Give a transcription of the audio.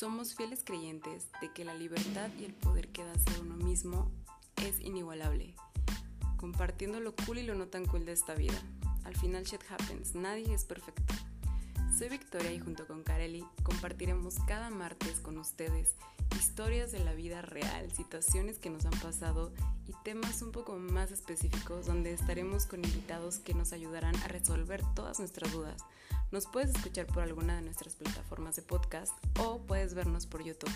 Somos fieles creyentes de que la libertad y el poder que da ser uno mismo es inigualable, compartiendo lo cool y lo no tan cool de esta vida. Al final shit happens, nadie es perfecto. Soy Victoria y junto con Kareli compartiremos cada martes con ustedes historias de la vida real, situaciones que nos han pasado y temas un poco más específicos donde estaremos con invitados que nos ayudarán a resolver todas nuestras dudas. Nos puedes escuchar por alguna de nuestras plataformas de podcast o puedes vernos por YouTube.